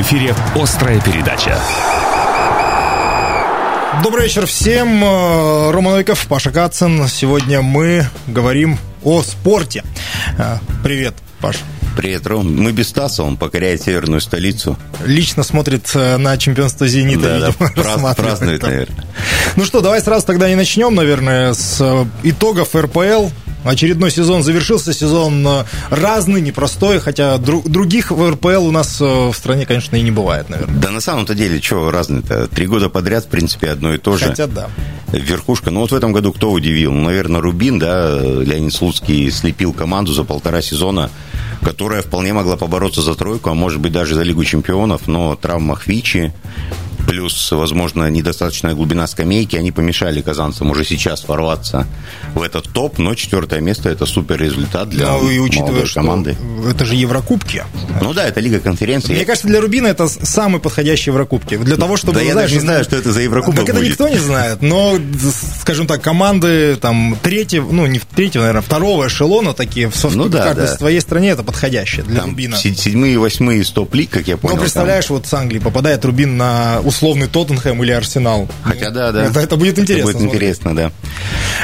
В эфире «Острая передача». Добрый вечер всем. Э, Рома Новиков, Паша Кацин. Сегодня мы говорим о спорте. Э, привет, Паш. Привет, Ром. Мы без Стаса, он покоряет северную столицу. Лично смотрит э, на чемпионство «Зенита», да, видимо, да, праз, празднует, наверное. Ну что, давай сразу тогда и начнем, наверное, с итогов РПЛ. Очередной сезон завершился, сезон э, разный, непростой, хотя дру- других в РПЛ у нас э, в стране, конечно, и не бывает, наверное. Да на самом-то деле, что разный-то? Три года подряд, в принципе, одно и то же. Хотя да. Верхушка. Ну вот в этом году кто удивил? Ну, наверное, Рубин, да, Леонид Слуцкий слепил команду за полтора сезона, которая вполне могла побороться за тройку, а может быть даже за Лигу чемпионов, но травма Хвичи, плюс, возможно, недостаточная глубина скамейки, они помешали казанцам уже сейчас ворваться в этот топ, но четвертое место – это супер результат для ну, и учитывая, что команды. Это же Еврокубки. Ну да, это Лига конференции. Мне кажется, для Рубина это самый подходящий Еврокубки. Для того, чтобы... Да я знаешь, даже не знаю, что это за Еврокубок Так это никто не знает, но, скажем так, команды там третьего, ну не третьего, наверное, второго эшелона такие, в ну, да, да. в своей стране это подходящее для там Рубина. Седьмые, восьмые стоп-лиг, как я понял. Ну, представляешь, там... вот с Англии попадает Рубин на условный Тоттенхэм или Арсенал. Хотя да, да. Это, это будет интересно. Это будет интересно, да.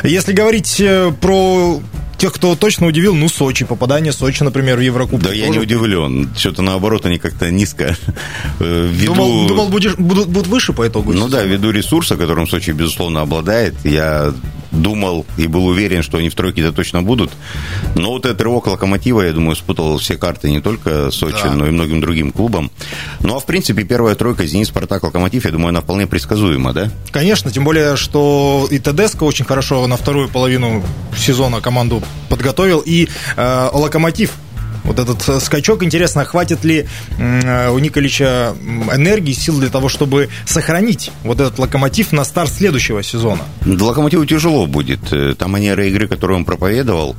Если говорить э, про тех, кто точно удивил, ну, Сочи, попадание Сочи, например, в Еврокубок. Да, я не удивлен. Что-то наоборот, они как-то низко. Э, ввиду... Думал, думал будешь, будут, будут выше по итогу. Ну да, ввиду ресурса, которым Сочи, безусловно, обладает, я думал и был уверен, что они в тройке-то точно будут. Но вот этот рывок Локомотива, я думаю, спутал все карты не только Сочи, да. но и многим другим клубам. Ну, а в принципе, первая тройка Зенит, Спартак, Локомотив, я думаю, она вполне предсказуема, да? Конечно, тем более, что и Тедеско очень хорошо на вторую половину сезона команду подготовил, и э, Локомотив вот этот э, скачок. Интересно, хватит ли э, у Николича энергии, сил для того, чтобы сохранить вот этот локомотив на старт следующего сезона? Локомотиву тяжело будет. Э, та манера игры, которую он проповедовал,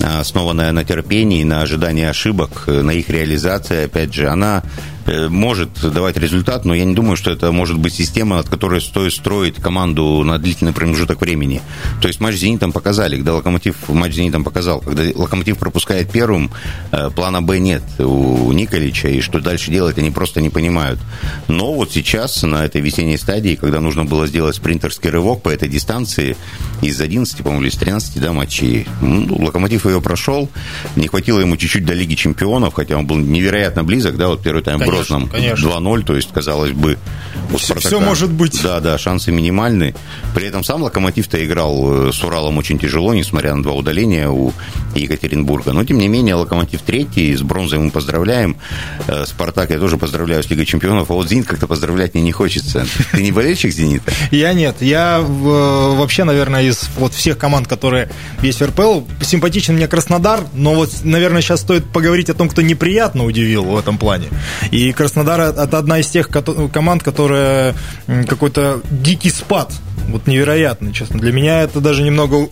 основанная на терпении, на ожидании ошибок, на их реализации, опять же, она Э, может давать результат, но я не думаю, что это может быть система, от которой стоит строить команду на длительный промежуток времени. То есть матч с «Зенитом» показали, когда «Локомотив» матч с «Зенитом» показал, когда «Локомотив» пропускает первым, э, плана «Б» нет у Николича, и что дальше делать, они просто не понимают. Но вот сейчас, на этой весенней стадии, когда нужно было сделать спринтерский рывок по этой дистанции, из 11, по-моему, или из 13 да, матчей, ну, «Локомотив» ее прошел, не хватило ему чуть-чуть до Лиги Чемпионов, хотя он был невероятно близок, да, вот первый тайм Грозном 2-0, то есть, казалось бы, у Спартака... Все может быть. Да, да, шансы минимальны. При этом сам Локомотив-то играл э, с Уралом очень тяжело, несмотря на два удаления у Екатеринбурга. Но, тем не менее, Локомотив третий, с бронзой мы поздравляем. Э, Спартак я тоже поздравляю с Лигой Чемпионов, а вот Зенит как-то поздравлять мне не хочется. Ты не болельщик Зенита? Я нет. Я э, вообще, наверное, из вот всех команд, которые есть в РПЛ, симпатичен мне Краснодар, но вот, наверное, сейчас стоит поговорить о том, кто неприятно удивил в этом плане. И Краснодар – это одна из тех команд, которая какой-то дикий спад вот невероятно, честно. Для меня это даже немного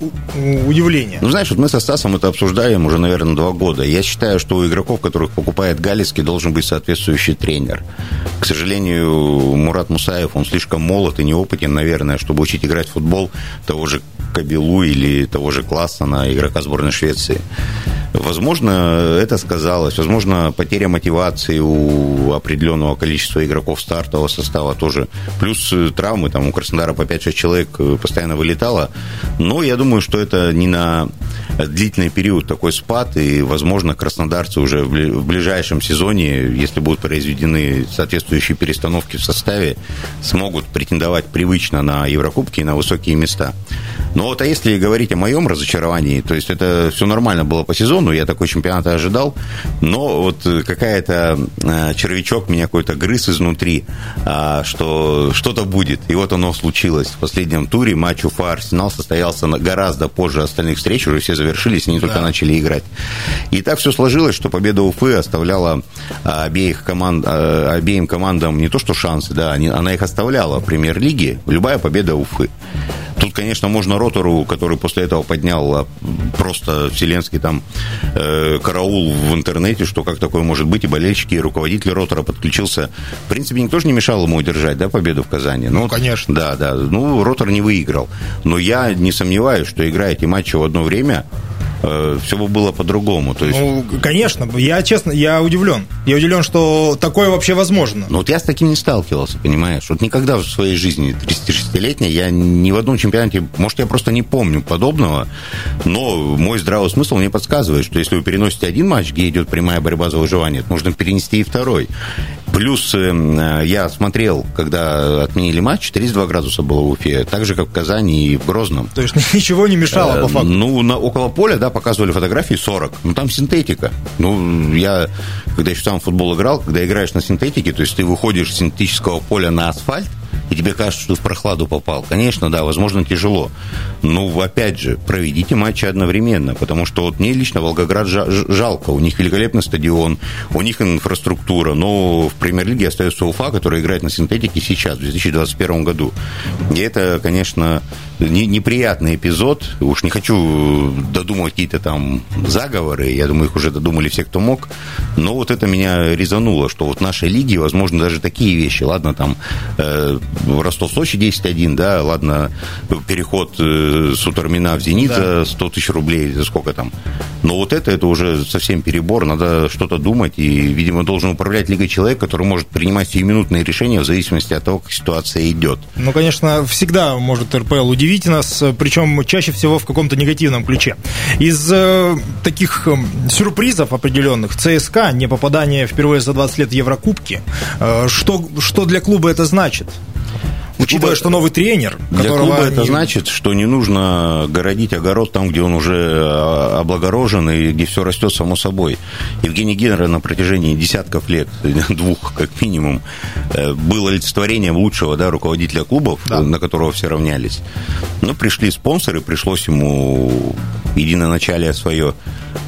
удивление. Ну, знаешь, вот мы со Стасом это обсуждаем уже, наверное, два года. Я считаю, что у игроков, которых покупает Галицкий, должен быть соответствующий тренер. К сожалению, Мурат Мусаев, он слишком молод и неопытен, наверное, чтобы учить играть в футбол того же Кабелу или того же Классона, игрока сборной Швеции. Возможно, это сказалось. Возможно, потеря мотивации у определенного количества игроков стартового состава тоже. Плюс э, травмы, там у Краснодара по 5-6 человек э, постоянно вылетало. Но я думаю, что это не на длительный период такой спад, и, возможно, краснодарцы уже в ближайшем сезоне, если будут произведены соответствующие перестановки в составе, смогут претендовать привычно на Еврокубки и на высокие места. Но вот а если говорить о моем разочаровании, то есть это все нормально было по сезону, я такой чемпионат ожидал, но вот какая-то э, червячок меня какой-то грыз изнутри, а, что что-то будет. И вот оно случилось. В последнем туре матч Уфа-Арсенал состоялся гораздо позже остальных встреч, уже все завершились, они только начали играть. И так все сложилось, что победа Уфы оставляла а, обеих команд, а, обеим командам не то что шансы, да, она их оставляла в премьер-лиге, любая победа Уфы. Тут, конечно, можно Ротору, который после этого поднял а, просто вселенский там э, караул в интернете, что как такое может быть, и болельщики, и руководитель Ротора подключился. В принципе, никто же не мешал ему удержать, да, победу в Казани. Ну, ну конечно. Да, да. Ну, Ротор не выиграл. Но я не сомневаюсь, что играя эти матчи в одно время, э, все бы было по-другому. То есть... Ну, конечно, я честно, я удивлен. Я удивлен, что такое вообще возможно. Ну, вот я с таким не сталкивался, понимаешь? Вот никогда в своей жизни 36-летней я ни в одном чемпионате, может, я просто не помню подобного, но мой здравый смысл мне подсказывает, что если вы переносите один матч, где идет прямая борьба за выживание, то нужно перенести и второй. Плюс э, я смотрел, когда отменили матч, 32 градуса было в Уфе, так же, как в Казани и в Грозном. То есть ничего не мешало, по Э, факту. Ну, на, около поля, да, показывали фотографии 40. Ну, там синтетика. Ну, я, когда еще сам в футбол играл, когда играешь на синтетике, то есть ты выходишь с синтетического поля на асфальт, и тебе кажется, что в прохладу попал. Конечно, да, возможно, тяжело. Но, опять же, проведите матчи одновременно, потому что вот мне лично Волгоград жалко. У них великолепный стадион, у них инфраструктура, но в премьер-лиге остается Уфа, которая играет на синтетике сейчас, в 2021 году. И это, конечно, не- неприятный эпизод. Уж не хочу додумывать какие-то там заговоры, я думаю, их уже додумали все, кто мог. Но вот это меня резануло, что вот в нашей лиге, возможно, даже такие вещи. Ладно, там э, Ростов-Сочи 10-1, да, ладно, переход э, Сутормина в «Зенит» за 100 тысяч рублей, за сколько там. Но вот это, это уже совсем перебор, надо что-то думать, и, видимо, должен управлять лигой человек, который может принимать сиюминутные решения в зависимости от того, как ситуация идет. Ну, конечно, всегда может РПЛ удивить нас, причем чаще всего в каком-то негативном ключе. Из э, таких э, сюрпризов определенных ЦСКА, не попадание впервые за 20 лет Еврокубки, э, что, что для клуба это значит? Учитывая, клуба- что новый тренер, Для клуба это они- значит, что не нужно городить огород там, где он уже а, облагорожен и где все растет само собой. Евгений Генер на протяжении десятков лет, двух как минимум, э, был олицетворением лучшего да, руководителя клубов, Да. на которого все равнялись. Но пришли спонсоры, пришлось ему единоначалие свое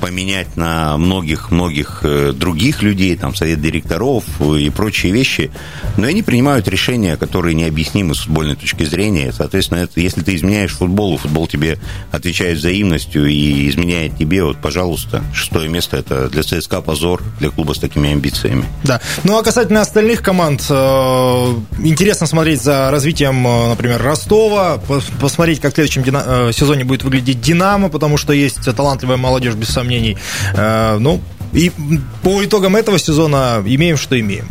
поменять на многих-многих э, других людей, там, совет директоров и прочие вещи. Но они принимают решения, которые необъяснимы с футбольной точки зрения. Соответственно, это, если ты изменяешь футболу, футбол тебе отвечает взаимностью и изменяет тебе, вот, пожалуйста, шестое место – это для ЦСКА позор, для клуба с такими амбициями. Да. Ну а касательно остальных команд, э, интересно смотреть за развитием, э, например, Ростова, пос- посмотреть, как в следующем э, сезоне будет выглядеть Динамо, потому что есть талантливая молодежь, без сомнений. Ну, и по итогам этого сезона имеем, что имеем.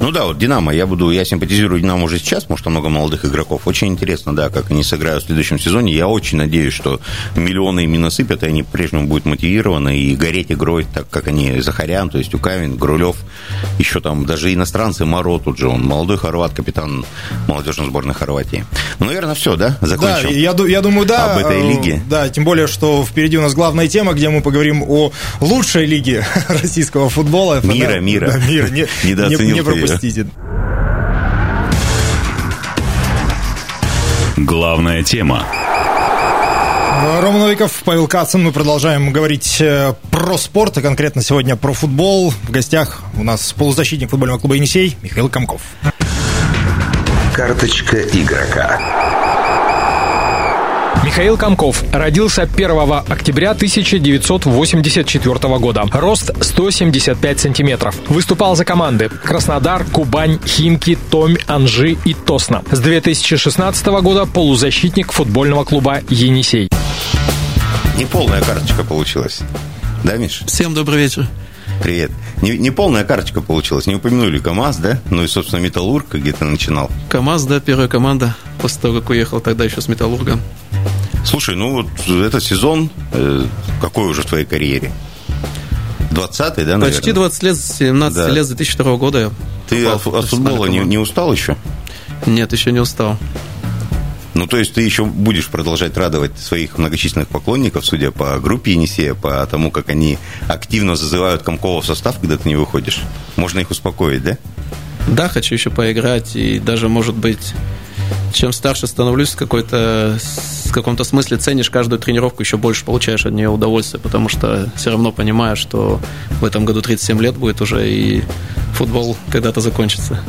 Ну да, вот Динамо, я буду, я симпатизирую Динамо уже сейчас, потому что много молодых игроков. Очень интересно, да, как они сыграют в следующем сезоне. Я очень надеюсь, что миллионы им не насыпят, и они по-прежнему будут мотивированы и гореть игрой, так как они Захарян, то есть Укавин, Грулев, еще там даже иностранцы, Моро тут же, он молодой хорват, капитан молодежной сборной Хорватии. Ну, наверное, все, да? Закончил. Да, я, я думаю, да. Об этой Э, лиге. Да, тем более, что впереди у нас главная тема, где мы поговорим о лучшей лиге российского футбола. Мира, мира. да, мира. Не, Недооценил не- не пропустите. Главная тема. Рома Новиков, Павел Кацин. Мы продолжаем говорить э, про спорт, и конкретно сегодня про футбол. В гостях у нас полузащитник футбольного клуба «Енисей» Михаил Комков. Карточка игрока. Михаил Комков родился 1 октября 1984 года. Рост 175 сантиметров. Выступал за команды Краснодар, Кубань, Химки, Томь, Анжи и Тосна. С 2016 года полузащитник футбольного клуба «Енисей». Неполная карточка получилась. Да, Миш? Всем добрый вечер. Привет. Не, не полная карточка получилась. Не упомянули КАМАЗ, да? Ну и, собственно, Металлург, где ты начинал. КамАЗ, да, первая команда, после того, как уехал тогда еще с Металлургом. Слушай, ну вот этот сезон, э, какой уже в твоей карьере? 20-й, да, наверное? Почти 20 лет, 17 Да. лет с 2002 года Ты от, от футбола не, не устал еще? Нет, еще не устал. Ну, то есть ты еще будешь продолжать радовать своих многочисленных поклонников, судя по группе Енисея, по тому, как они активно зазывают Комкова в состав, когда ты не выходишь. Можно их успокоить, да? Да, хочу еще поиграть, и даже, может быть, чем старше становлюсь, какой-то каком-то смысле ценишь каждую тренировку, еще больше получаешь от нее удовольствие, потому что все равно понимаешь, что в этом году 37 лет будет уже, и футбол когда-то закончится.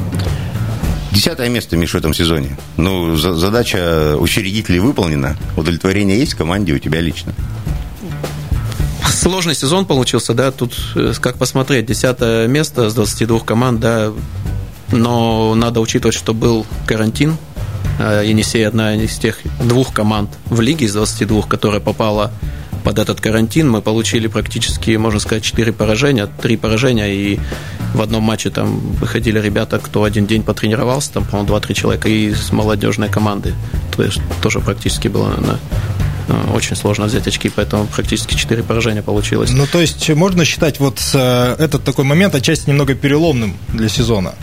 Десятое место, Миш, в этом сезоне. Ну, за- задача учредителей выполнена. Удовлетворение есть в команде у тебя лично. Сложный сезон получился, да, тут э, как посмотреть, десятое место с 22 команд, да, но надо учитывать, что был карантин, Енисей одна из тех двух команд в лиге из 22, которая попала под этот карантин мы получили практически, можно сказать, 4 поражения, 3 поражения, и в одном матче там выходили ребята, кто один день потренировался, там, по-моему, 2-3 человека, и с молодежной команды. То есть тоже практически было на Э, очень сложно взять очки, поэтому практически 4 поражения получилось. Ну, то есть можно считать вот э, этот такой момент отчасти немного переломным для сезона?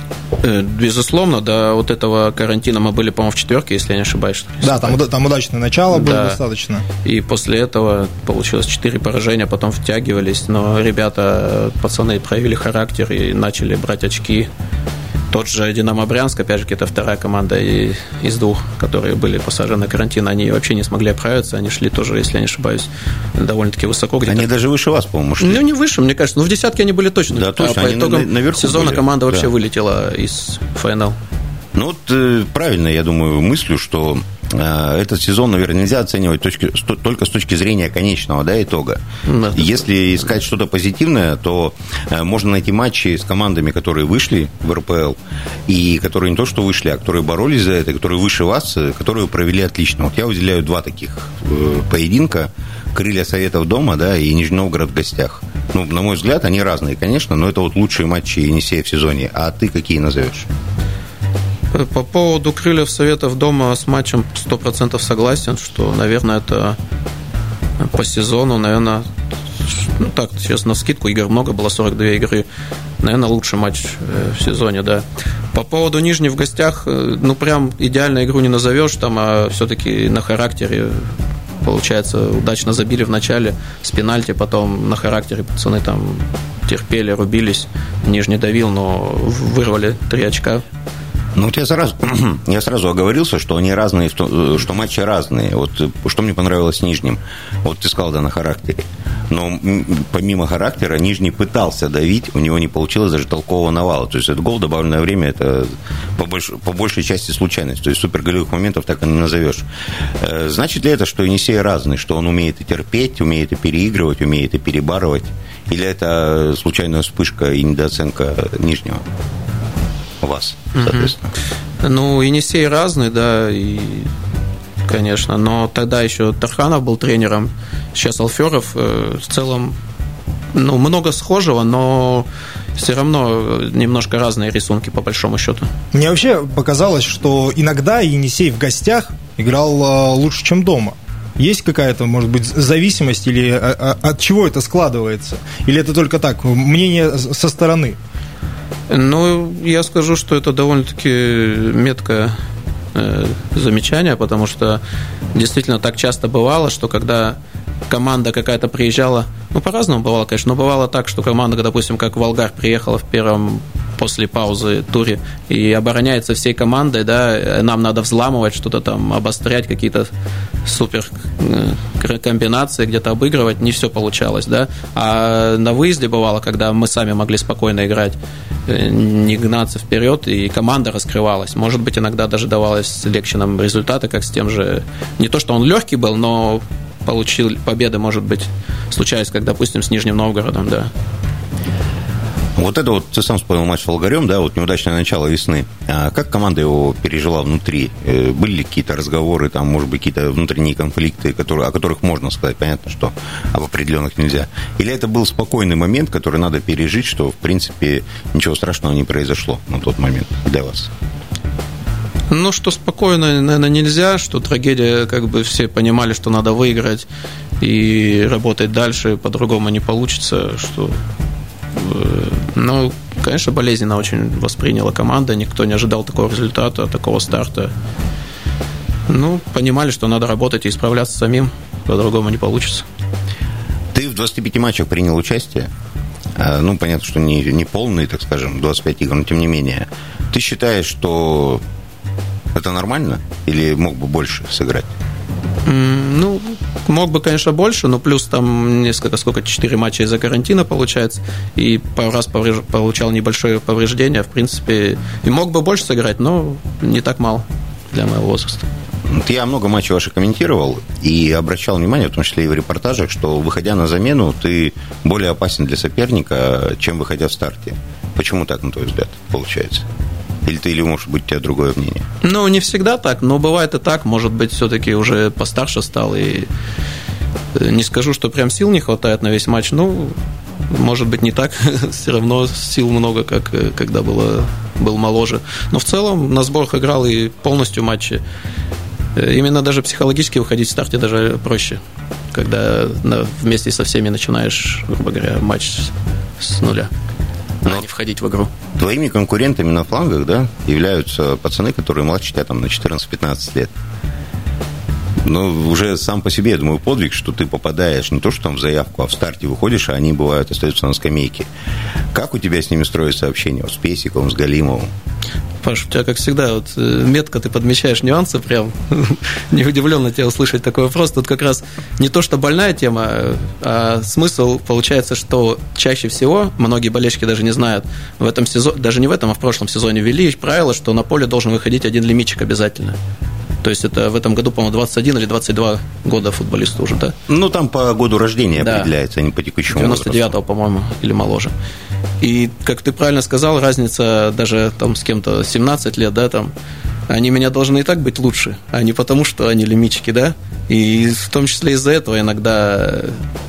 Э, безусловно, до вот этого карантина мы были, по-моему, в четверке, если я не ошибаюсь. Да, там, там удачное начало было да. достаточно. И после этого получилось 4 поражения, потом втягивались, но ребята, пацаны проявили характер и начали брать очки. Тот же «Динамо Брянск», опять же, это вторая команда из двух, которые были посажены на карантин, они вообще не смогли оправиться, они шли тоже, если я не ошибаюсь, довольно-таки высоко. Где-то. Они даже выше вас, по-моему, шли. Ну, не выше, мне кажется, но в десятке они были точно. Да, точно, а по итогам наверху сезона были. команда вообще да. вылетела из ФНЛ. Ну, вот э, правильно, я думаю, мыслю, что этот сезон, наверное, нельзя оценивать точки, только с точки зрения конечного да, итога. Да. Если искать что-то позитивное, то э, можно найти матчи с командами, которые вышли в РПЛ, и которые не то что вышли, а которые боролись за это, которые выше вас, э, которые провели отлично. Вот я выделяю два таких поединка. Крылья Советов дома, да, и Нижний Новгород в гостях. Ну, на мой взгляд, они разные, конечно, но это вот лучшие матчи Енисея в сезоне. А ты какие назовешь? По поводу крыльев Советов дома с матчем 100% согласен, что, наверное, это по сезону, наверное, ну так, сейчас на скидку игр много, было 42 игры. Наверное, лучший матч э, в сезоне, да. По поводу Нижней в гостях, э, ну, прям идеальную игру не назовешь, там, а все-таки на характере получается, удачно забили в начале с пенальти, потом на характере пацаны там терпели, рубились, Нижний давил, но вырвали три очка. Ну, вот я сразу, я сразу оговорился, что они разные, что матчи разные. Вот что мне понравилось с Нижним. Вот ты сказал, да, на характере. Но помимо характера, Нижний пытался давить, у него не получилось даже толкового навала. То есть это гол, добавленное время, это по, больш, по большей части случайность. То есть супер голевых моментов так и не назовешь. Э, значит ли это, что Енисей разный, что он умеет и терпеть, умеет и переигрывать, умеет и перебарывать? Или это случайная вспышка и недооценка Нижнего? Вас, соответственно. Ну, Енисей разный, да, и конечно, но тогда еще Тарханов был тренером, сейчас Алферов э, в целом ну, много схожего, но все равно немножко разные рисунки, по большому счету. Мне вообще показалось, что иногда Енисей в гостях играл э, лучше, чем дома. Есть какая-то, может быть, зависимость или э, от чего это складывается? Или это только так, мнение со стороны? Ну, я скажу, что это довольно-таки меткое э, замечание, потому что действительно так часто бывало, что когда команда какая-то приезжала, ну, по-разному бывало, конечно, но бывало так, что команда, допустим, как Волгар приехала в первом после паузы туре и обороняется всей командой, да, нам надо взламывать что-то там, обострять какие-то супер э, комбинации, где-то обыгрывать, не все получалось, да. А на выезде бывало, когда мы сами могли спокойно играть, э, не гнаться вперед, и команда раскрывалась. Может быть, иногда даже давалось легче нам результаты, как с тем же... Не то, что он легкий был, но получил победы, может быть, случались, как, допустим, с Нижним Новгородом, да. Вот это вот, ты сам вспомнил матч с Волгарем, да, вот неудачное начало весны. А как команда его пережила внутри? Э, были ли какие-то разговоры, там, может быть, какие-то внутренние конфликты, которые, о которых можно сказать? Понятно, что об определенных нельзя. Или это был спокойный момент, который надо пережить, что, в принципе, ничего страшного не произошло на тот момент для вас? Ну, что спокойно, наверное, нельзя, что трагедия, как бы все понимали, что надо выиграть и работать дальше, по-другому не получится, что ну, конечно, болезненно очень восприняла команда. Никто не ожидал такого результата, такого старта. Ну, понимали, что надо работать и исправляться самим. По-другому не получится. Ты в 25 матчах принял участие. А, ну, понятно, что не, не полные, так скажем, 25 игр, но тем не менее. Ты считаешь, что это нормально? Или мог бы больше сыграть? Ну, мог бы, конечно, больше, но плюс там несколько, сколько, четыре матча из-за карантина получается, и пару раз получал небольшое повреждение, в принципе, и мог бы больше сыграть, но не так мало для моего возраста. Я много матчей ваших комментировал и обращал внимание, в том числе и в репортажах, что выходя на замену, ты более опасен для соперника, чем выходя в старте. Почему так, на твой взгляд, получается? Или ты, или может быть у тебя другое мнение? Ну, не всегда так, но бывает и так. Может быть, все-таки уже постарше стал и Не скажу, что прям сил не хватает на весь матч, но может быть не так, все равно сил много, как когда было, был моложе. Но в целом на сборах играл и полностью матчи. Именно даже психологически выходить в старте даже проще, когда вместе со всеми начинаешь, грубо говоря, матч с нуля но не входить в игру. Твоими конкурентами на флангах, да, являются пацаны, которые младше тебя там на 14-15 лет. Ну, уже сам по себе, я думаю, подвиг, что ты попадаешь не то, что там в заявку, а в старте выходишь, а они бывают остаются на скамейке. Как у тебя с ними строится общение? Вот с Песиковым, с Галимовым? Паш, у тебя, как всегда, вот э, метко ты подмечаешь нюансы, прям не удивлен на тебя услышать такой вопрос. Тут как раз не то, что больная тема, а смысл получается, что чаще всего, многие болельщики даже не знают, в этом сезоне, даже не в этом, а в прошлом сезоне ввели правило, что на поле должен выходить один лимитчик обязательно. То есть это в этом году, по-моему, 21 или 22 года футболисту уже, да? Ну, там по году рождения да. определяется, а не по текущему 99-го, по-моему, или моложе. И, как ты правильно сказал, разница даже там с кем-то 17 лет, да, там, они меня должны и так быть лучше, а не потому, что они лимитчики, да? И в том числе из-за этого иногда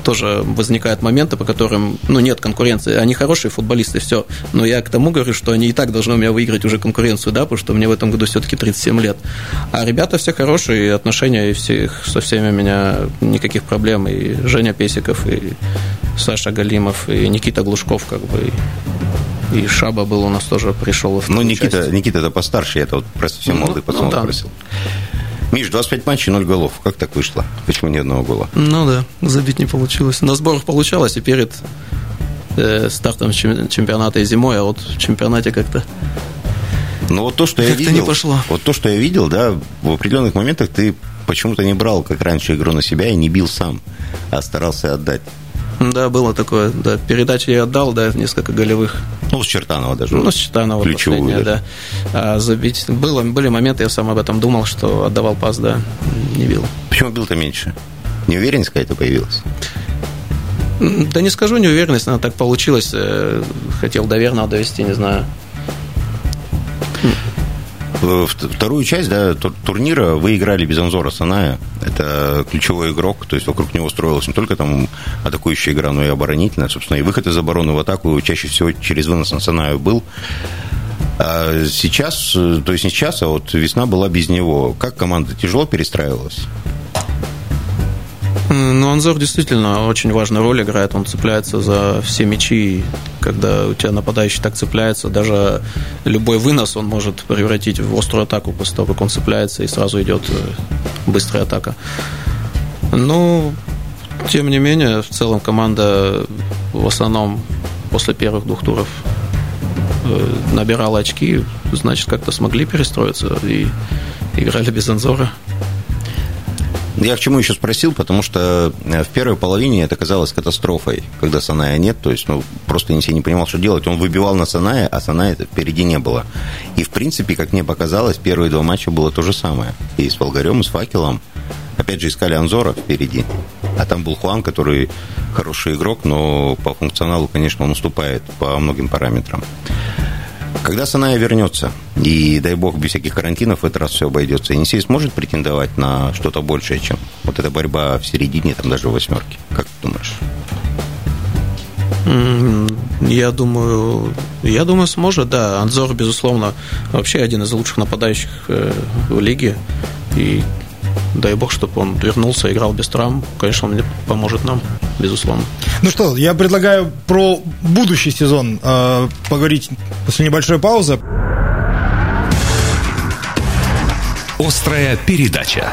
тоже возникают моменты, по которым, ну, нет конкуренции. Они хорошие футболисты, все. Но я к тому говорю, что они и так должны у меня выиграть уже конкуренцию, да, потому что мне в этом году все-таки 37 лет. А ребята все хорошие, отношения и всех, со всеми у меня никаких проблем. И Женя Песиков, и Саша Галимов, и Никита Глушков, как бы, и Шаба был у нас тоже пришел. Ну, Никита, Никита это постарше, это вот просто все молодый ну, пацан ну, да. просил. Миш, 25 матчей, 0 голов. Как так вышло? Почему ни одного гола? Ну да, забить не получилось. На сборах получалось, и перед э, стартом чемпионата и зимой, а вот в чемпионате как-то ну вот то, что я видел, не пошло. вот то, что я видел, да, в определенных моментах ты почему-то не брал, как раньше, игру на себя и не бил сам, а старался отдать. Да, было такое, да. Передачи я отдал, да, несколько голевых. Ну, с Чертанова даже. Ну, с Чертанова Ключевую, да. А забить... Было, были моменты, я сам об этом думал, что отдавал пас, да, не бил. Почему бил-то меньше? Неуверенность какая-то появилась? Да не скажу неуверенность, но так получилось. Э, хотел до верного довести, не знаю вторую часть да, турнира вы играли без Анзора Саная. Это ключевой игрок, то есть вокруг него строилась не только там атакующая игра, но и оборонительная. Собственно, и выход из обороны в атаку чаще всего через вынос на Санаю был. А сейчас, то есть не сейчас, а вот весна была без него. Как команда тяжело перестраивалась? Ну, Анзор действительно очень важную роль играет. Он цепляется за все мячи. Когда у тебя нападающий так цепляется, даже любой вынос он может превратить в острую атаку после того, как он цепляется, и сразу идет э, быстрая атака. Ну, тем не менее, в целом команда в основном после первых двух туров э, набирала очки, значит, как-то смогли перестроиться и играли без Анзора. Я к чему еще спросил, потому что э, в первой половине это казалось катастрофой, когда Саная нет, то есть, ну, просто Енисей не понимал, что делать. Он выбивал на Саная, а Саная впереди не было. И, в принципе, как мне показалось, первые два матча было то же самое. И с Волгарем, и с Факелом. Опять же, искали Анзора впереди. А там был Хуан, который хороший игрок, но по функционалу, конечно, он уступает по многим параметрам. Когда Саная вернется, и дай бог без всяких карантинов в этот раз все обойдется, Енисей сможет претендовать на что-то большее, чем вот эта борьба в середине, там даже в восьмерке? Как ты думаешь? Я думаю, я думаю, сможет, да. Анзор, безусловно, вообще один из лучших нападающих э, в лиге. И дай бог, чтобы он вернулся, играл без травм. Конечно, он поможет нам, безусловно. Ну что, я предлагаю про будущий сезон э, поговорить после небольшой паузы. Острая передача.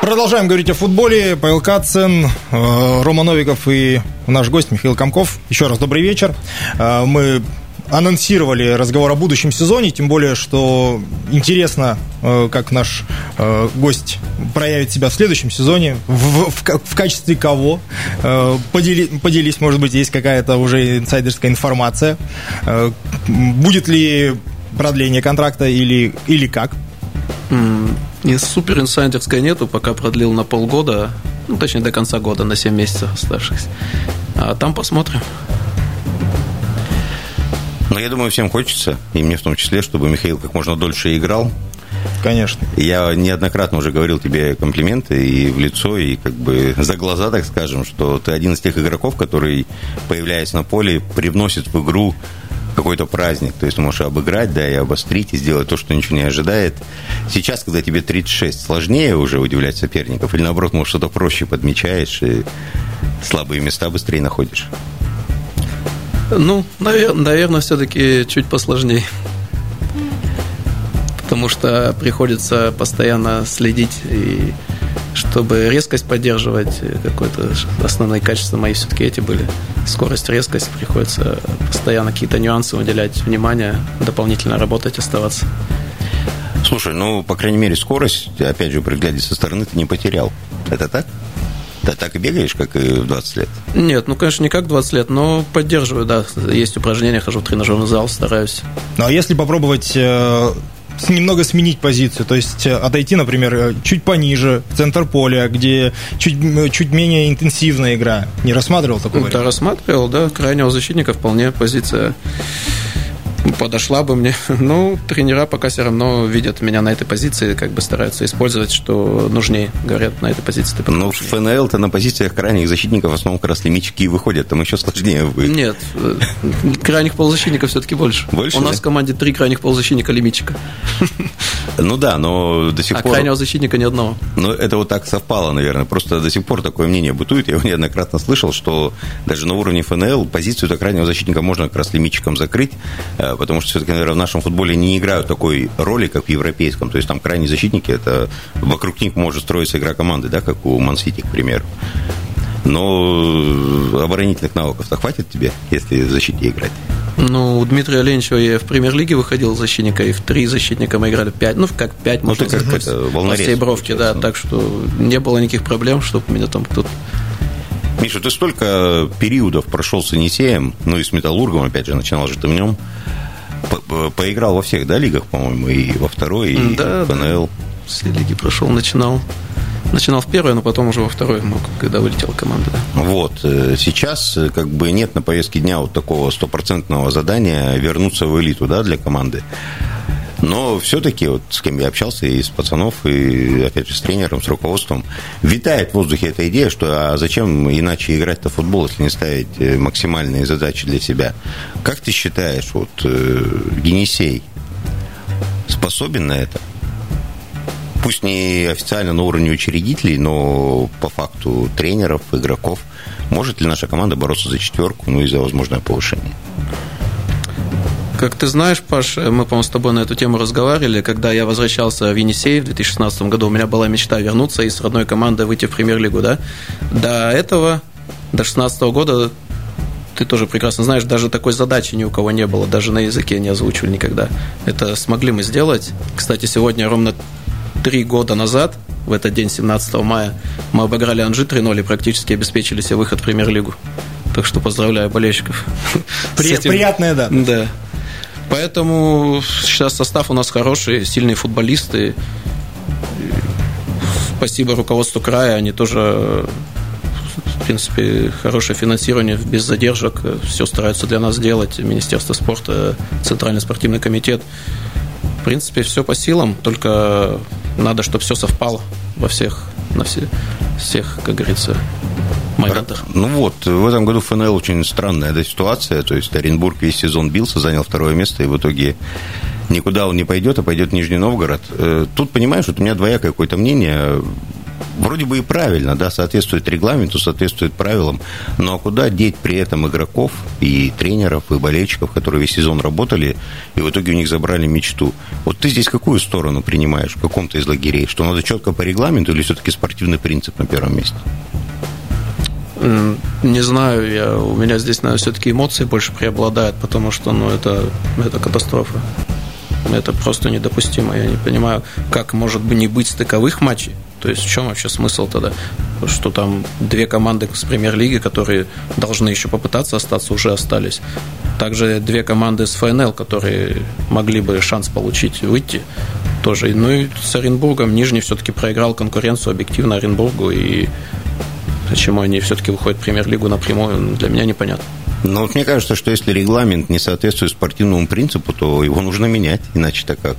Продолжаем говорить о футболе. Павел Кацин, э, Рома Новиков и наш гость Михаил Комков. Еще раз добрый вечер. Э, мы анонсировали разговор о будущем сезоне, тем более, что интересно, э, как наш э, гость проявит себя в следующем сезоне, в, в, в качестве кого. Э, подели, поделись, может быть, есть какая-то уже инсайдерская информация. Будет ли продление контракта или, или как? Из супер инсайдерской нету, пока продлил на полгода, ну, точнее, до конца года, на 7 месяцев оставшихся. А там посмотрим. Но я думаю, всем хочется, и мне в том числе, чтобы Михаил как можно дольше играл. Конечно. Я неоднократно уже говорил тебе комплименты и в лицо, и как бы за глаза, так скажем, что ты один из тех игроков, который, появляясь на поле, привносит в игру какой-то праздник. То есть ты можешь обыграть, да, и обострить, и сделать то, что ничего не ожидает. Сейчас, когда тебе 36, сложнее уже удивлять соперников, или наоборот, может, что-то проще подмечаешь и слабые места быстрее находишь? Ну, наверное, наверное все-таки чуть посложнее. Потому что приходится постоянно следить и чтобы резкость поддерживать, какое-то основные качества мои все-таки эти были. Скорость, резкость, приходится постоянно какие-то нюансы уделять внимание, дополнительно работать, оставаться. Слушай, ну, по крайней мере, скорость, опять же, при взгляде со стороны ты не потерял. Это так? Ты так и бегаешь, как и в 20 лет? Нет, ну, конечно, не как 20 лет, но поддерживаю, да. Есть упражнения, хожу в тренажерный зал, стараюсь. Ну, а если попробовать э, немного сменить позицию, то есть э, отойти, например, э, чуть пониже, в центр поля, где чуть, чуть менее интенсивная игра. Не рассматривал такого? Да, рассматривал, да. Крайнего защитника вполне позиция подошла бы мне. Ну, тренера пока все равно видят меня на этой позиции, как бы стараются использовать, что нужнее, говорят, на этой позиции. Ты ну, в ФНЛ-то на позициях крайних защитников в основном как раз лимитчики и выходят, там еще сложнее будет. Нет, э, крайних полузащитников все-таки больше. Больше, У нас в команде три крайних полузащитника лимитчика. Ну да, но до сих а пор... А крайнего защитника ни одного. Ну, это вот так совпало, наверное. Просто до сих пор такое мнение бытует. Я его неоднократно слышал, что даже на уровне ФНЛ позицию крайнего защитника можно как раз лимитчиком закрыть, э, потому что все-таки, наверное, в нашем футболе не играют такой роли, как в европейском. То есть там крайние защитники, это вокруг них может строиться игра команды, да, как у Мансити, к примеру. Но оборонительных навыков-то хватит тебе, если в защите играть? Ну, у Дмитрия Оленичева я в премьер-лиге выходил защитника, и в три защитника мы играли пять, ну, как пять, ну, можно ты как это, по всей бровке, да, так что не было никаких проблем, чтобы меня там кто-то Миша, ты столько периодов прошел с Енисеем, ну и с Металлургом, опять же, начинал же ты в нем. По Поиграл во всех, да, лигах, по-моему, и во второй, и да, в ФНЛ. Да. Все лиги прошел, начинал. Начинал в первой, но потом уже во второй, когда вылетела команда. Да. Вот. Э, сейчас э, как бы нет на повестке дня вот такого стопроцентного задания вернуться в элиту да, для команды. Но все-таки, вот с кем я общался, и с пацанов, и, опять же, с тренером, с руководством, витает в воздухе эта идея, что а зачем иначе играть-то в футбол, если не ставить э, максимальные задачи для себя. Как ты считаешь, вот Енисей способен на это? Пусть не официально на уровне учредителей, но по факту тренеров, игроков. Может ли наша команда бороться за четверку, ну и за возможное повышение? Как ты знаешь, Паш, мы, по-моему, с тобой на эту тему разговаривали. Когда я возвращался в Енисей в 2016 году, у меня была мечта вернуться и с родной командой выйти в премьер-лигу, да? До этого, до 2016 года, ты тоже прекрасно знаешь, даже такой задачи ни у кого не было, даже на языке не озвучивали никогда. Это смогли мы сделать. Кстати, сегодня ровно три года назад, в этот день, 17 мая, мы обыграли Анжи 3-0 и практически обеспечили себе выход в премьер-лигу. Так что поздравляю болельщиков. При, приятная дата. Да. Поэтому сейчас состав у нас хороший, сильные футболисты. Спасибо руководству края, они тоже в принципе, хорошее финансирование без задержек, все стараются для нас делать. Министерство спорта, Центральный спортивный комитет. В принципе, все по силам, только надо, чтобы все совпало во всех, на все, всех, как говорится, моментах. Ну вот, в этом году ФНЛ очень странная эта ситуация. То есть Оренбург весь сезон бился, занял второе место, и в итоге никуда он не пойдет, а пойдет Нижний Новгород. Э, тут, понимаешь, вот у меня двоякое какое-то мнение. Вроде бы и правильно, да, соответствует регламенту, соответствует правилам, но куда деть при этом игроков и тренеров, и болельщиков, которые весь сезон работали, и в итоге у них забрали мечту? Вот ты здесь какую сторону принимаешь в каком-то из лагерей? Что надо четко по регламенту или все-таки спортивный принцип на первом месте? Не знаю, я, у меня здесь, наверное, все-таки эмоции больше преобладают, потому что, ну, это, это катастрофа. Это просто недопустимо. Я не понимаю, как может бы не быть стыковых матчей. То есть в чем вообще смысл тогда? Что там две команды с премьер-лиги, которые должны еще попытаться остаться, уже остались. Также две команды с ФНЛ, которые могли бы шанс получить выйти, тоже. Ну и с Оренбургом Нижний все-таки проиграл конкуренцию объективно Оренбургу, и Почему они все-таки выходят в премьер-лигу напрямую, для меня непонятно. Но вот мне кажется, что если регламент не соответствует спортивному принципу, то его нужно менять, иначе так как?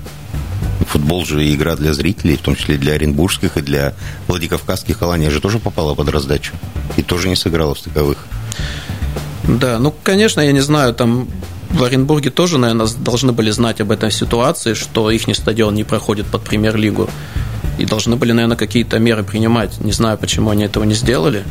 футбол же игра для зрителей, в том числе для оренбургских и для владикавказских. Алания же тоже попала под раздачу и тоже не сыграла в стыковых. Да, ну, конечно, я не знаю, там в Оренбурге тоже, наверное, должны были знать об этой ситуации, что их стадион не проходит под премьер-лигу. И должны были, наверное, какие-то меры принимать. Не знаю, почему они этого не сделали.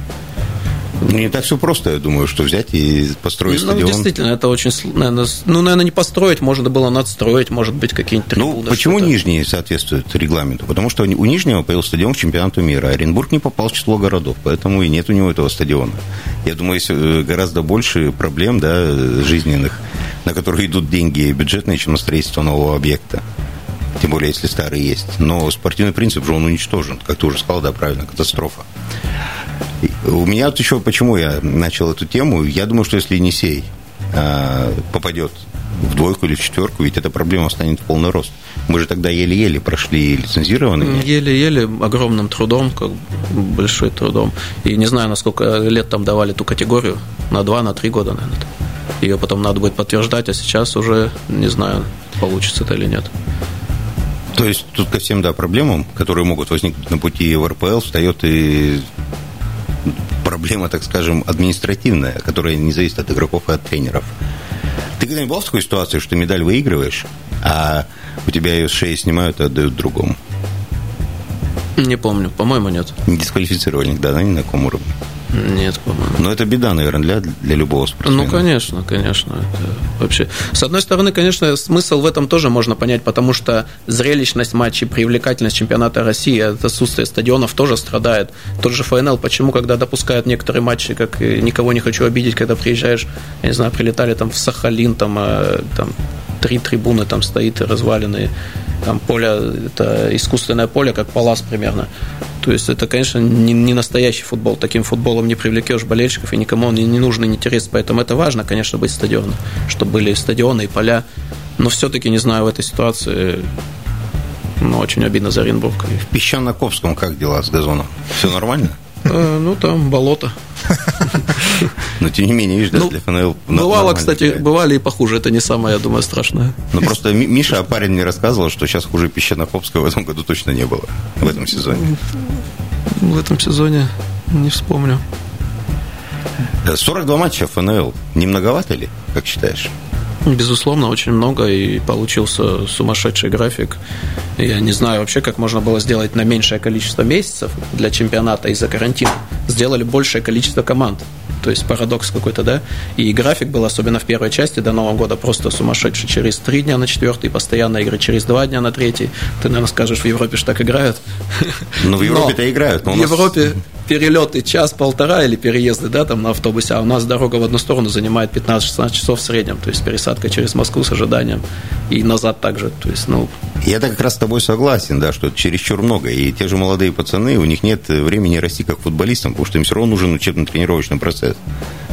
Ну, не так все просто, я думаю, что взять и построить ну, стадион. действительно, это очень, наверное, ну, наверное, не построить, можно было надстроить, может быть, какие-нибудь трибуны. Ну, почему что-то. Нижний соответствует регламенту? Потому что у Нижнего появился стадион к чемпионату мира. Оренбург не попал в число городов, поэтому и нет у него этого стадиона. Я думаю, есть э, гораздо больше проблем да, жизненных, на которые идут деньги бюджетные, чем на строительство нового объекта тем более, если старый есть. Но спортивный принцип же он уничтожен, как ты уже сказал, да, правильно, катастрофа. У меня вот еще, почему я начал эту тему, я думаю, что если Енисей а, попадет в двойку или в четверку, ведь эта проблема станет в полный рост. Мы же тогда еле-еле прошли лицензированные. Еле-еле, огромным трудом, как большой трудом. И не знаю, насколько лет там давали ту категорию, на два, на три года, наверное. Ее потом надо будет подтверждать, а сейчас уже не знаю, получится это или нет. То есть тут ко всем, да, проблемам, которые могут возникнуть на пути в РПЛ, встает и проблема, так скажем, административная, которая не зависит от игроков и от тренеров. Ты когда-нибудь был в такой ситуации, что медаль выигрываешь, а у тебя ее с шеи снимают и отдают другому? Не помню, по-моему, нет. Не дисквалифицировали никогда, ни на каком уровне? Нет, по-моему. Но это беда, наверное, для, для любого спортсмена. Ну, конечно, конечно. Это вообще. С одной стороны, конечно, смысл в этом тоже можно понять, потому что зрелищность матчей, привлекательность чемпионата России от отсутствия стадионов тоже страдает. Тот же ФНЛ, почему, когда допускают некоторые матчи, как никого не хочу обидеть, когда приезжаешь, я не знаю, прилетали там в Сахалин, там, э, там три трибуны там стоит разваленные, там поле, это искусственное поле, как Палас примерно. То есть это, конечно, не, не настоящий футбол. Таким футболом не привлекешь болельщиков, и никому он не, нужен и не интересен. Поэтому это важно, конечно, быть стадионом, чтобы были стадионы и поля. Но все-таки, не знаю, в этой ситуации ну, очень обидно за Оренбург. В Песчано-Ковском как дела с газоном? Все нормально? Э, ну, там болото. Но тем не менее, видишь, да, ну, для ФНЛ... Бывало, кстати, бывали и похуже, это не самое, я думаю, страшное. Ну, просто Миша парень мне рассказывал, что сейчас хуже Песчано-Хопского в этом году точно не было, в этом сезоне. В этом сезоне не вспомню. 42 матча ФНЛ. Не многовато ли, как считаешь? Безусловно, очень много, и получился сумасшедший график. Я не знаю вообще, как можно было сделать на меньшее количество месяцев для чемпионата из-за карантина. Сделали большее количество команд. То есть парадокс какой-то, да, и график был, особенно в первой части до Нового года, просто сумасшедший, через три дня на четвертый, постоянно игры. Через два дня на третий, ты, наверное, скажешь, в Европе же так играют. Ну, в Европе-то играют. Но в Европе перелеты час-полтора или переезды, да, там на автобусе, а у нас дорога в одну сторону занимает 15-16 часов в среднем, то есть пересадка через Москву с ожиданием. И назад также, то есть, ну... Я так как раз с тобой согласен, да, что чересчур много, и те же молодые пацаны, у них нет времени расти как футболистам, потому что им все равно нужен учебно-тренировочный процесс,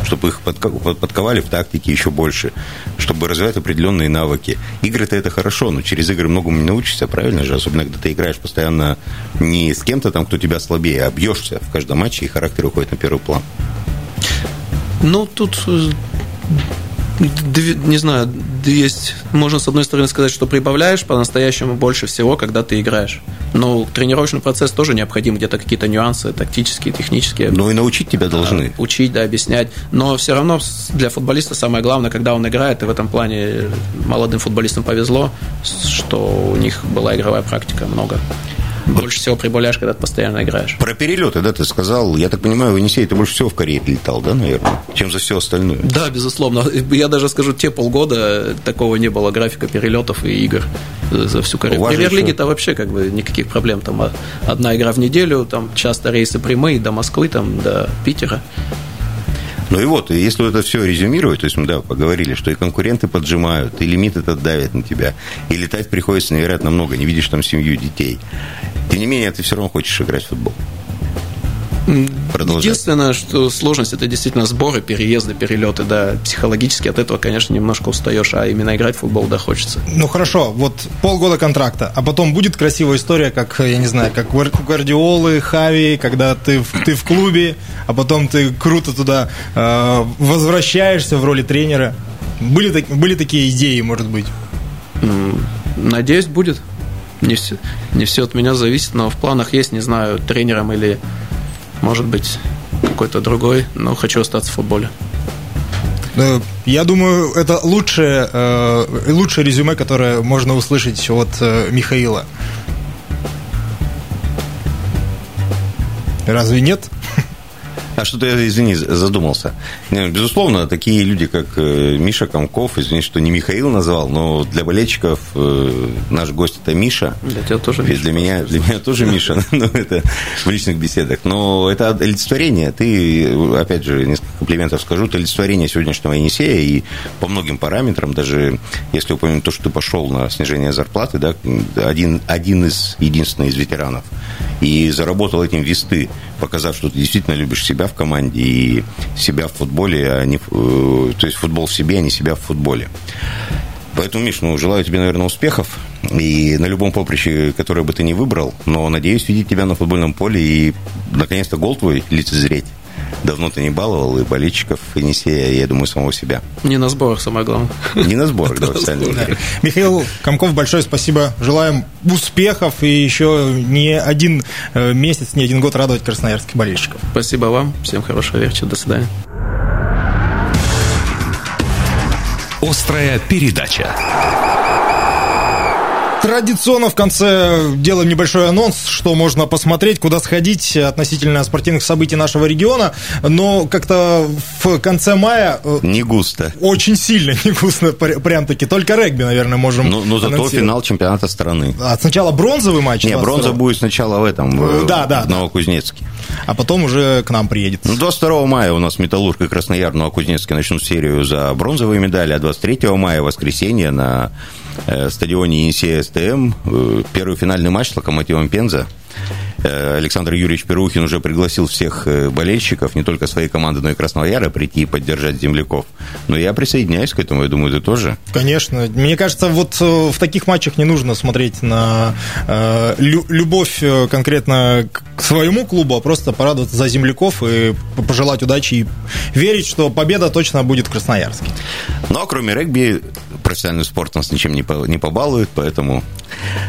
чтобы их подковали в тактике еще больше, чтобы развивать определенные навыки. Игры-то это хорошо, но через игры многому не научишься, правильно же, особенно когда ты играешь постоянно не с кем-то там, кто тебя слабее, а бьешься в каждом каждом матче, и характер уходит на первый план. Ну, тут э, не знаю, есть, можно с одной стороны сказать, что прибавляешь по-настоящему больше всего, когда ты играешь. Но тренировочный процесс тоже необходим, где-то какие-то нюансы тактические, технические. Ну и научить тебя должны. А, учить, да, объяснять. Но все равно для футболиста самое главное, когда он играет, и в этом плане молодым футболистам повезло, что у них была игровая практика много. Больше всего прибавляешь, когда ты постоянно играешь. Про перелеты, да, ты сказал. Я так понимаю, в Енисей ты больше всего в Корее летал, да, наверное, чем за все остальное? Да, безусловно. Я даже скажу, те полгода такого не было графика перелетов и игр за всю Корею. В премьер-лиге-то вообще как бы никаких проблем. Там одна игра в неделю, там часто рейсы прямые до Москвы, там до Питера. Ну и вот, если это все резюмировать, то есть мы, да, поговорили, что и конкуренты поджимают, и лимит этот давит на тебя, и летать приходится невероятно много, не видишь там семью детей. Тем не менее, ты все равно хочешь играть в футбол. Продолжать. Единственное, что сложность это действительно сборы, переезды, перелеты, да, психологически от этого, конечно, немножко устаешь, а именно играть в футбол, да, хочется. Ну хорошо, вот полгода контракта, а потом будет красивая история, как, я не знаю, как Гвардиолы, Хави, когда ты, ты в клубе, а потом ты круто туда э, возвращаешься в роли тренера. Были, были такие идеи, может быть? Надеюсь, будет. не все, не все от меня зависит, но в планах есть, не знаю, тренером или, может быть, какой-то другой, но хочу остаться в футболе. Я думаю, это лучшее, э, лучшее резюме, которое можно услышать от э, Михаила. Разве нет? А что-то я, извини, задумался. Безусловно, такие люди, как э, Миша Комков, извини, что не Михаил назвал, но для болельщиков э, наш гость это Миша. Для тебя тоже Миша. Для меня, для меня тоже Миша, но это в личных беседах. Но это олицетворение. Ты, опять же, несколько комплиментов скажу, ты олицетворение сегодняшнего Енисея, и по многим параметрам, даже если упомянуть то, что ты пошел на снижение зарплаты, да, один, один из, единственный из ветеранов, и заработал этим весты, показав, что ты действительно любишь себя в команде и себя в футболе, а не, э, то есть футбол в себе, а не себя в футболе. Поэтому, Миш, ну, желаю тебе, наверное, успехов. И на любом поприще, которое бы ты ни выбрал, но надеюсь видеть тебя на футбольном поле и, наконец-то, гол твой лицезреть давно ты не баловал и болельщиков Енисея, я думаю, самого себя. Не на сборах, самое главное. Не на сборах, да, официально. Михаил Комков, большое спасибо. Желаем успехов и еще не один э, месяц, не один год радовать красноярских болельщиков. Спасибо вам. Всем хорошего вечера. До свидания. Острая передача. Традиционно в конце делаем небольшой анонс, что можно посмотреть, куда сходить относительно спортивных событий нашего региона. Но как-то в конце мая... Э, не густо. Очень сильно не густо, прям-таки. Только регби, наверное, можем Но, но зато финал чемпионата страны. А сначала бронзовый матч? Не, бронза будет сначала в этом, в, да, да, в Новокузнецке. А потом уже к нам приедет. Ну, 22 мая у нас Металлург и Краснояр Новокузнецке начнут серию за бронзовые медали, а 23 мая, воскресенье, на Э, стадионе Енисея СТМ. Э, первый финальный матч с Локомотивом Пенза. Э, Александр Юрьевич Перухин уже пригласил всех болельщиков, не только своей команды, но и Красного Яра, прийти и поддержать земляков. Но я присоединяюсь к этому, я думаю, ты тоже. Конечно. Мне кажется, вот в таких матчах не нужно смотреть на э, любовь конкретно к своему клубу, а просто порадоваться за земляков и пожелать удачи и верить, что победа точно будет в Красноярске. Ну, а кроме регби, профессиональный спорт нас ничем не, по, не побалует, поэтому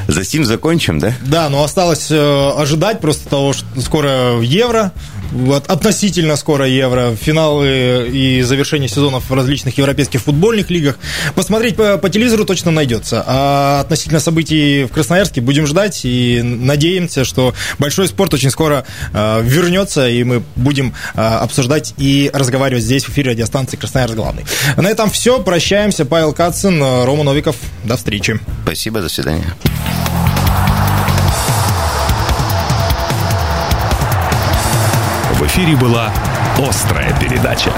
за сим закончим, да? Да, но осталось э, ожидать просто того, что скоро Евро, вот, относительно скоро Евро, финалы и завершение сезонов в различных европейских футбольных лигах. Посмотреть по, по телевизору точно найдется. А относительно событий в Красноярске будем ждать и надеемся, что большой спорт очень скоро э, вернется, и мы будем э, обсуждать и разговаривать здесь в эфире радиостанции Красноярск главный. На этом все. Прощаемся. Павел Кацин, Рома Новиков. До встречи. Спасибо, до свидания. Эфире была «Острая передача».